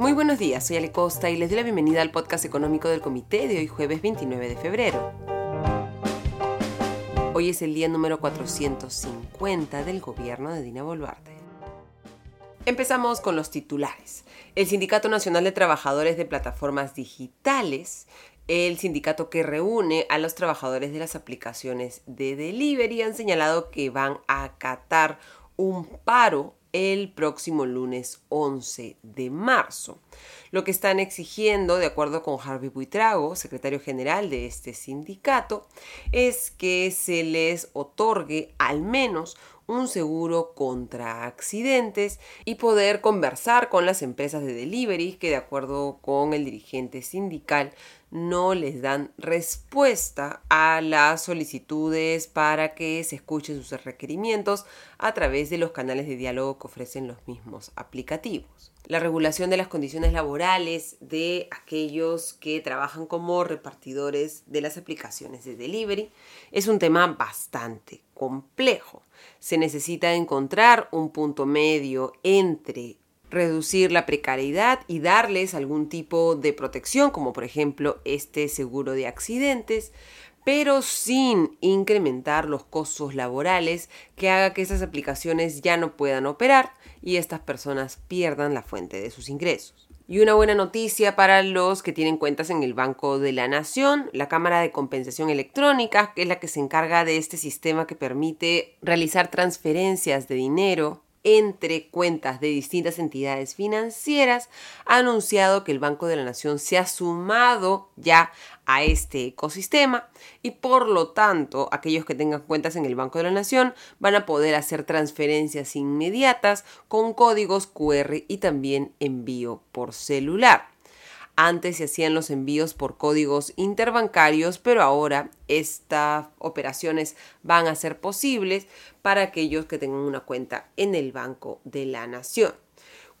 Muy buenos días, soy Ale Costa y les doy la bienvenida al podcast económico del comité de hoy jueves 29 de febrero. Hoy es el día número 450 del gobierno de Dina Boluarte. Empezamos con los titulares. El Sindicato Nacional de Trabajadores de Plataformas Digitales, el sindicato que reúne a los trabajadores de las aplicaciones de delivery, han señalado que van a acatar un paro el próximo lunes 11 de marzo. Lo que están exigiendo, de acuerdo con Harvey Buitrago, secretario general de este sindicato, es que se les otorgue al menos un seguro contra accidentes y poder conversar con las empresas de delivery que de acuerdo con el dirigente sindical no les dan respuesta a las solicitudes para que se escuchen sus requerimientos a través de los canales de diálogo que ofrecen los mismos aplicativos. La regulación de las condiciones laborales de aquellos que trabajan como repartidores de las aplicaciones de delivery es un tema bastante complejo. Se necesita encontrar un punto medio entre reducir la precariedad y darles algún tipo de protección, como por ejemplo este seguro de accidentes, pero sin incrementar los costos laborales que haga que esas aplicaciones ya no puedan operar y estas personas pierdan la fuente de sus ingresos. Y una buena noticia para los que tienen cuentas en el Banco de la Nación, la Cámara de Compensación Electrónica, que es la que se encarga de este sistema que permite realizar transferencias de dinero entre cuentas de distintas entidades financieras, ha anunciado que el Banco de la Nación se ha sumado ya a este ecosistema y por lo tanto aquellos que tengan cuentas en el Banco de la Nación van a poder hacer transferencias inmediatas con códigos QR y también envío por celular. Antes se hacían los envíos por códigos interbancarios, pero ahora estas operaciones van a ser posibles para aquellos que tengan una cuenta en el Banco de la Nación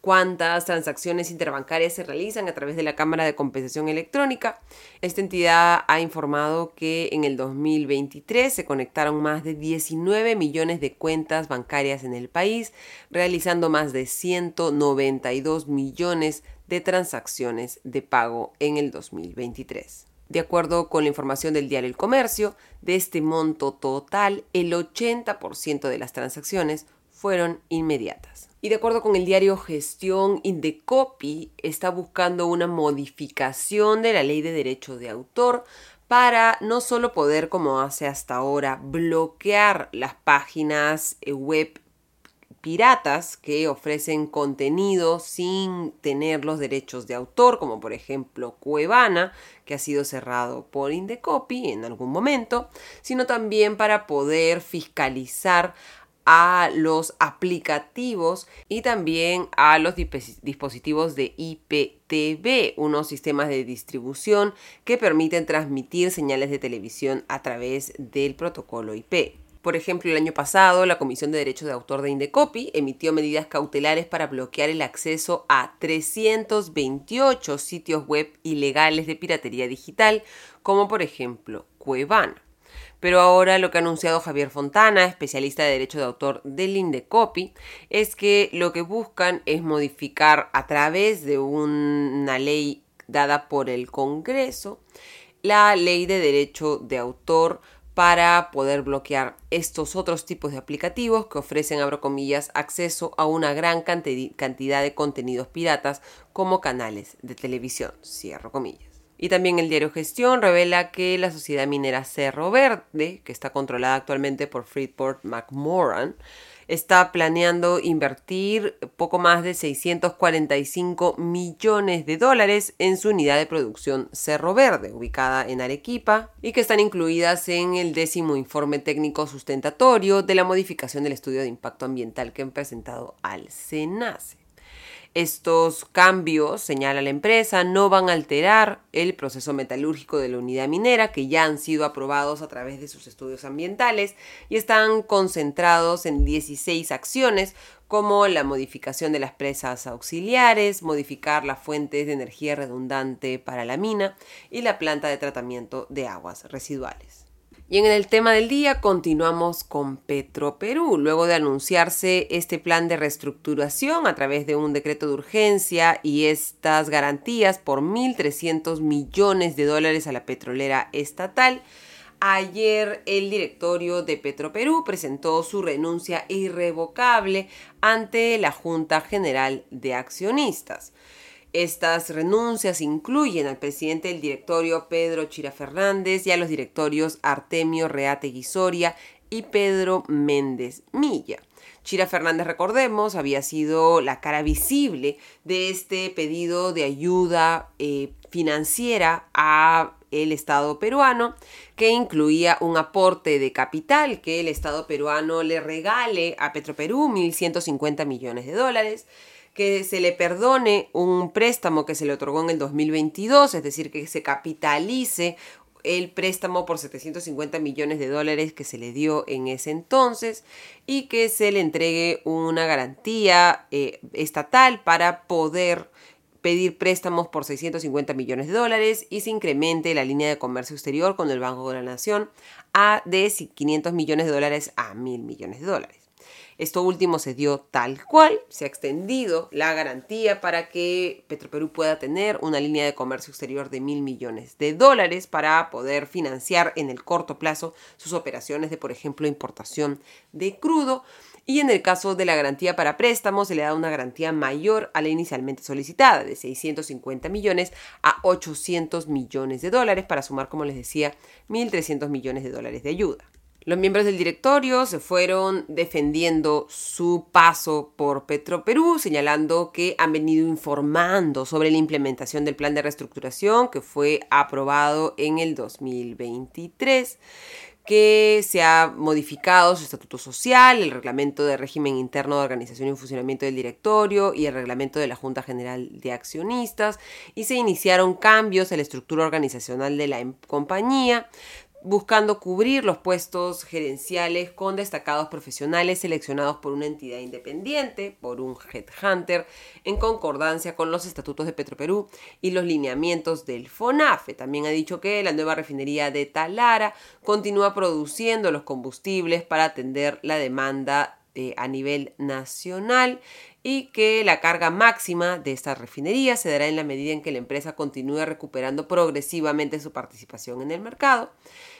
cuántas transacciones interbancarias se realizan a través de la Cámara de Compensación Electrónica. Esta entidad ha informado que en el 2023 se conectaron más de 19 millones de cuentas bancarias en el país, realizando más de 192 millones de transacciones de pago en el 2023. De acuerdo con la información del diario El Comercio, de este monto total, el 80% de las transacciones fueron inmediatas. Y de acuerdo con el diario Gestión Indecopy, está buscando una modificación de la ley de derecho de autor para no solo poder, como hace hasta ahora, bloquear las páginas web piratas que ofrecen contenido sin tener los derechos de autor, como por ejemplo Cuevana, que ha sido cerrado por Indecopy en algún momento, sino también para poder fiscalizar a los aplicativos y también a los dispositivos de IPTV, unos sistemas de distribución que permiten transmitir señales de televisión a través del protocolo IP. Por ejemplo, el año pasado, la Comisión de Derechos de Autor de Indecopy emitió medidas cautelares para bloquear el acceso a 328 sitios web ilegales de piratería digital, como por ejemplo Cuevana. Pero ahora lo que ha anunciado Javier Fontana, especialista de derecho de autor del Indecopy, es que lo que buscan es modificar a través de una ley dada por el Congreso la ley de derecho de autor para poder bloquear estos otros tipos de aplicativos que ofrecen, abro comillas, acceso a una gran cantidad de contenidos piratas como canales de televisión, cierro comillas. Y también el diario Gestión revela que la sociedad minera Cerro Verde, que está controlada actualmente por Freeport McMoran, está planeando invertir poco más de 645 millones de dólares en su unidad de producción Cerro Verde, ubicada en Arequipa, y que están incluidas en el décimo informe técnico sustentatorio de la modificación del estudio de impacto ambiental que han presentado al SENACE. Estos cambios, señala la empresa, no van a alterar el proceso metalúrgico de la unidad minera, que ya han sido aprobados a través de sus estudios ambientales y están concentrados en 16 acciones como la modificación de las presas auxiliares, modificar las fuentes de energía redundante para la mina y la planta de tratamiento de aguas residuales. Y en el tema del día continuamos con Petroperú. Luego de anunciarse este plan de reestructuración a través de un decreto de urgencia y estas garantías por 1.300 millones de dólares a la petrolera estatal, Ayer el directorio de Petroperú presentó su renuncia irrevocable ante la Junta General de Accionistas. Estas renuncias incluyen al presidente del directorio Pedro Chira Fernández y a los directorios Artemio Reate Guisoria y Pedro Méndez Milla. Chira Fernández, recordemos, había sido la cara visible de este pedido de ayuda eh, financiera a el Estado peruano, que incluía un aporte de capital que el Estado peruano le regale a Petroperú 1.150 millones de dólares que se le perdone un préstamo que se le otorgó en el 2022, es decir, que se capitalice el préstamo por 750 millones de dólares que se le dio en ese entonces y que se le entregue una garantía eh, estatal para poder pedir préstamos por 650 millones de dólares y se incremente la línea de comercio exterior con el Banco de la Nación a de 500 millones de dólares a 1.000 millones de dólares. Esto último se dio tal cual, se ha extendido la garantía para que Petroperú pueda tener una línea de comercio exterior de mil millones de dólares para poder financiar en el corto plazo sus operaciones de, por ejemplo, importación de crudo. Y en el caso de la garantía para préstamos, se le da una garantía mayor a la inicialmente solicitada, de 650 millones a 800 millones de dólares, para sumar, como les decía, 1.300 millones de dólares de ayuda. Los miembros del directorio se fueron defendiendo su paso por Petroperú, señalando que han venido informando sobre la implementación del plan de reestructuración que fue aprobado en el 2023 que se ha modificado su estatuto social, el reglamento de régimen interno de organización y funcionamiento del directorio y el reglamento de la Junta General de Accionistas y se iniciaron cambios en la estructura organizacional de la em-, compañía, buscando cubrir los puestos gerenciales con destacados profesionales seleccionados por una entidad independiente, por un headhunter, en concordancia con los estatutos de Petroperú y los lineamientos del FONAFE. También ha dicho que la nueva refinería de Talara continúa produciendo los combustibles para atender la demanda eh, a nivel nacional y que la carga máxima de esta refinería se dará en la medida en que la empresa continúe recuperando progresivamente su participación en el mercado.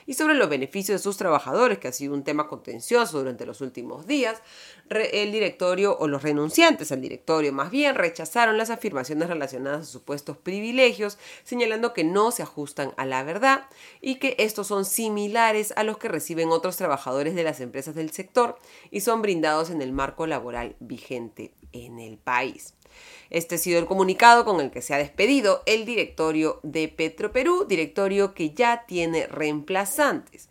Y sobre los beneficios de sus trabajadores, que ha sido un tema contencioso durante los últimos días, el directorio o los renunciantes al directorio más bien rechazaron las afirmaciones relacionadas a supuestos privilegios, señalando que no se ajustan a la verdad y que estos son similares a los que reciben otros trabajadores de las empresas del sector y son brindados en el marco laboral vigente en el país. Este ha sido el comunicado con el que se ha despedido el directorio de Petroperú, directorio que ya tiene reemplazantes.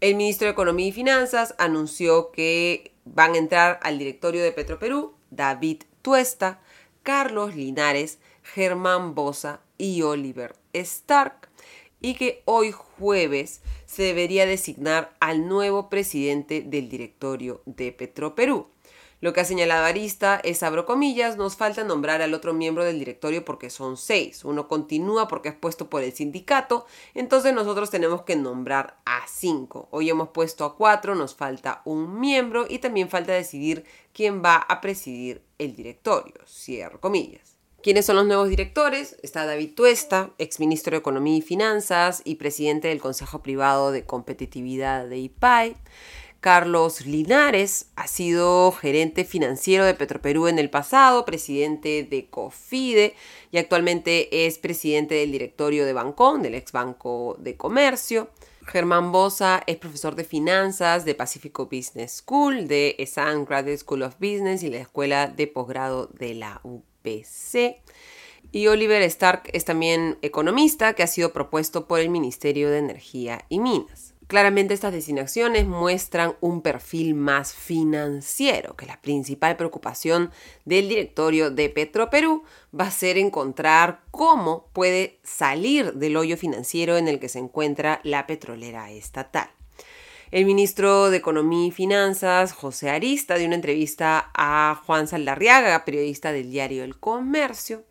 El ministro de Economía y Finanzas anunció que van a entrar al directorio de Petroperú David Tuesta, Carlos Linares, Germán Bosa y Oliver Stark y que hoy jueves se debería designar al nuevo presidente del directorio de Petroperú. Lo que ha señalado Arista es, abro comillas, nos falta nombrar al otro miembro del directorio porque son seis. Uno continúa porque es puesto por el sindicato, entonces nosotros tenemos que nombrar a cinco. Hoy hemos puesto a cuatro, nos falta un miembro y también falta decidir quién va a presidir el directorio. Cierro comillas. ¿Quiénes son los nuevos directores? Está David Tuesta, exministro de Economía y Finanzas y presidente del Consejo Privado de Competitividad de IPAI. Carlos Linares ha sido gerente financiero de Petroperú en el pasado, presidente de COFIDE y actualmente es presidente del directorio de Bancón, del ex Banco de Comercio. Germán Bosa es profesor de finanzas de Pacifico Business School, de ESAN Graduate School of Business y la Escuela de Posgrado de la UPC. Y Oliver Stark es también economista que ha sido propuesto por el Ministerio de Energía y Minas. Claramente estas designaciones muestran un perfil más financiero, que la principal preocupación del directorio de Petroperú va a ser encontrar cómo puede salir del hoyo financiero en el que se encuentra la petrolera estatal. El ministro de Economía y Finanzas, José Arista, dio una entrevista a Juan Saldarriaga, periodista del diario El Comercio,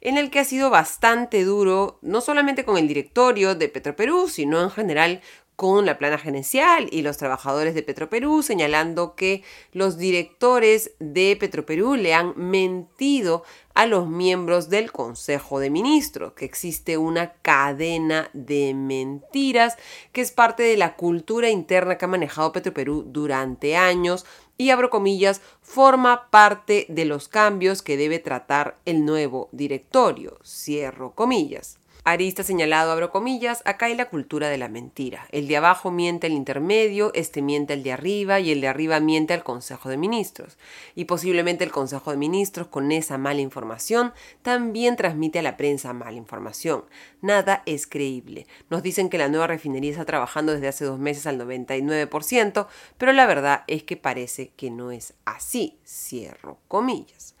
en el que ha sido bastante duro, no solamente con el directorio de Petroperú, sino en general con la plana gerencial y los trabajadores de Petroperú, señalando que los directores de Petroperú le han mentido a los miembros del Consejo de Ministros, que existe una cadena de mentiras que es parte de la cultura interna que ha manejado Petroperú durante años y abro comillas, forma parte de los cambios que debe tratar el nuevo directorio, cierro comillas. Arista señalado, abro comillas, acá hay la cultura de la mentira. El de abajo miente al intermedio, este miente al de arriba y el de arriba miente al Consejo de Ministros. Y posiblemente el Consejo de Ministros, con esa mala información, también transmite a la prensa mala información. Nada es creíble. Nos dicen que la nueva refinería está trabajando desde hace dos meses al 99%, pero la verdad es que parece que no es así. Cierro comillas.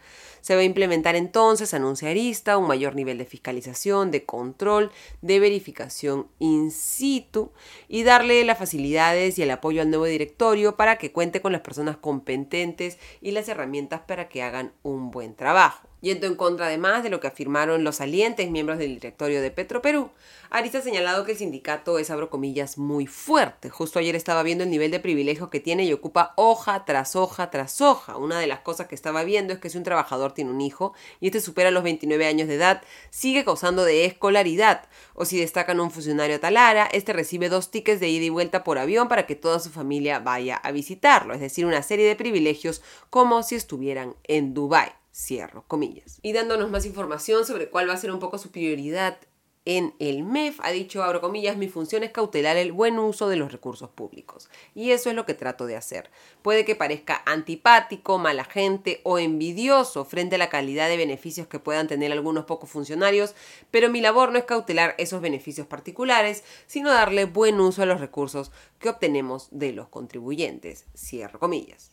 Se va a implementar entonces, anuncia Arista, un mayor nivel de fiscalización, de control, de verificación in situ y darle las facilidades y el apoyo al nuevo directorio para que cuente con las personas competentes y las herramientas para que hagan un buen trabajo. Yendo en contra además de lo que afirmaron los salientes miembros del directorio de Petroperú, Arista ha señalado que el sindicato es, abro comillas, muy fuerte. Justo ayer estaba viendo el nivel de privilegio que tiene y ocupa hoja tras hoja tras hoja. Una de las cosas que estaba viendo es que si un trabajador tiene un hijo y este supera los 29 años de edad, sigue causando de escolaridad. O si destacan un funcionario talara, este recibe dos tickets de ida y vuelta por avión para que toda su familia vaya a visitarlo. Es decir, una serie de privilegios como si estuvieran en Dubái. Cierro comillas. Y dándonos más información sobre cuál va a ser un poco su prioridad en el MEF, ha dicho, abro comillas, mi función es cautelar el buen uso de los recursos públicos. Y eso es lo que trato de hacer. Puede que parezca antipático, mala gente o envidioso frente a la calidad de beneficios que puedan tener algunos pocos funcionarios, pero mi labor no es cautelar esos beneficios particulares, sino darle buen uso a los recursos que obtenemos de los contribuyentes. Cierro comillas.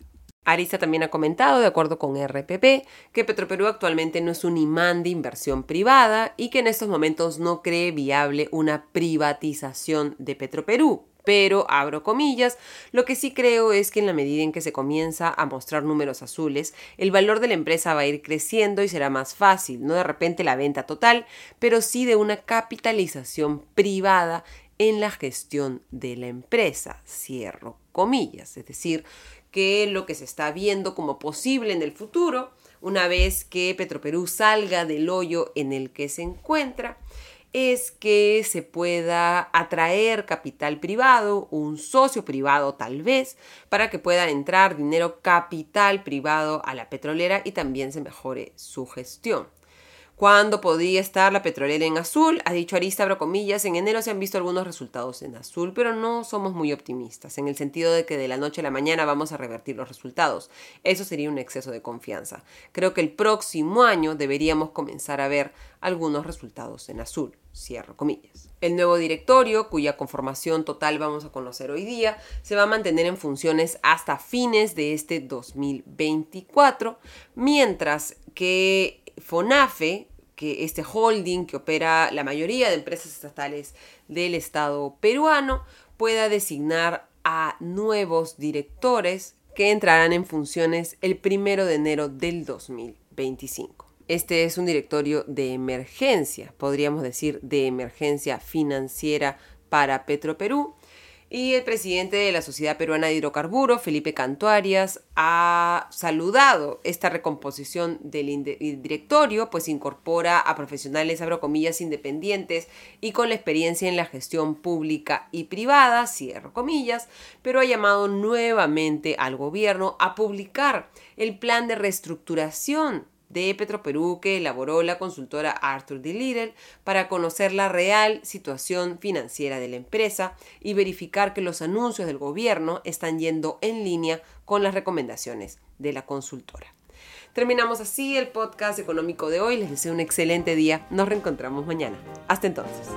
Arisa también ha comentado, de acuerdo con RPP, que Petroperú actualmente no es un imán de inversión privada y que en estos momentos no cree viable una privatización de Petroperú. Pero, abro comillas, lo que sí creo es que en la medida en que se comienza a mostrar números azules, el valor de la empresa va a ir creciendo y será más fácil, no de repente la venta total, pero sí de una capitalización privada en la gestión de la empresa. Cierro comillas, es decir, que lo que se está viendo como posible en el futuro, una vez que Petroperú salga del hoyo en el que se encuentra, es que se pueda atraer capital privado, un socio privado tal vez, para que pueda entrar dinero capital privado a la petrolera y también se mejore su gestión cuándo podría estar la petrolera en azul. Ha dicho Arista, comillas, en enero se han visto algunos resultados en azul, pero no somos muy optimistas, en el sentido de que de la noche a la mañana vamos a revertir los resultados. Eso sería un exceso de confianza. Creo que el próximo año deberíamos comenzar a ver algunos resultados en azul. Cierro comillas. El nuevo directorio, cuya conformación total vamos a conocer hoy día, se va a mantener en funciones hasta fines de este 2024, mientras que FONAFE, que este holding que opera la mayoría de empresas estatales del Estado peruano, pueda designar a nuevos directores que entrarán en funciones el primero de enero del 2025. Este es un directorio de emergencia, podríamos decir de emergencia financiera para Petroperú, y el presidente de la Sociedad Peruana de Hidrocarburos, Felipe Cantuarias, ha saludado esta recomposición del directorio, pues incorpora a profesionales, abro comillas, independientes y con la experiencia en la gestión pública y privada, cierro comillas, pero ha llamado nuevamente al gobierno a publicar el plan de reestructuración de Petroperú que elaboró la consultora Arthur D. Little para conocer la real situación financiera de la empresa y verificar que los anuncios del gobierno están yendo en línea con las recomendaciones de la consultora. Terminamos así el podcast económico de hoy. Les deseo un excelente día. Nos reencontramos mañana. Hasta entonces.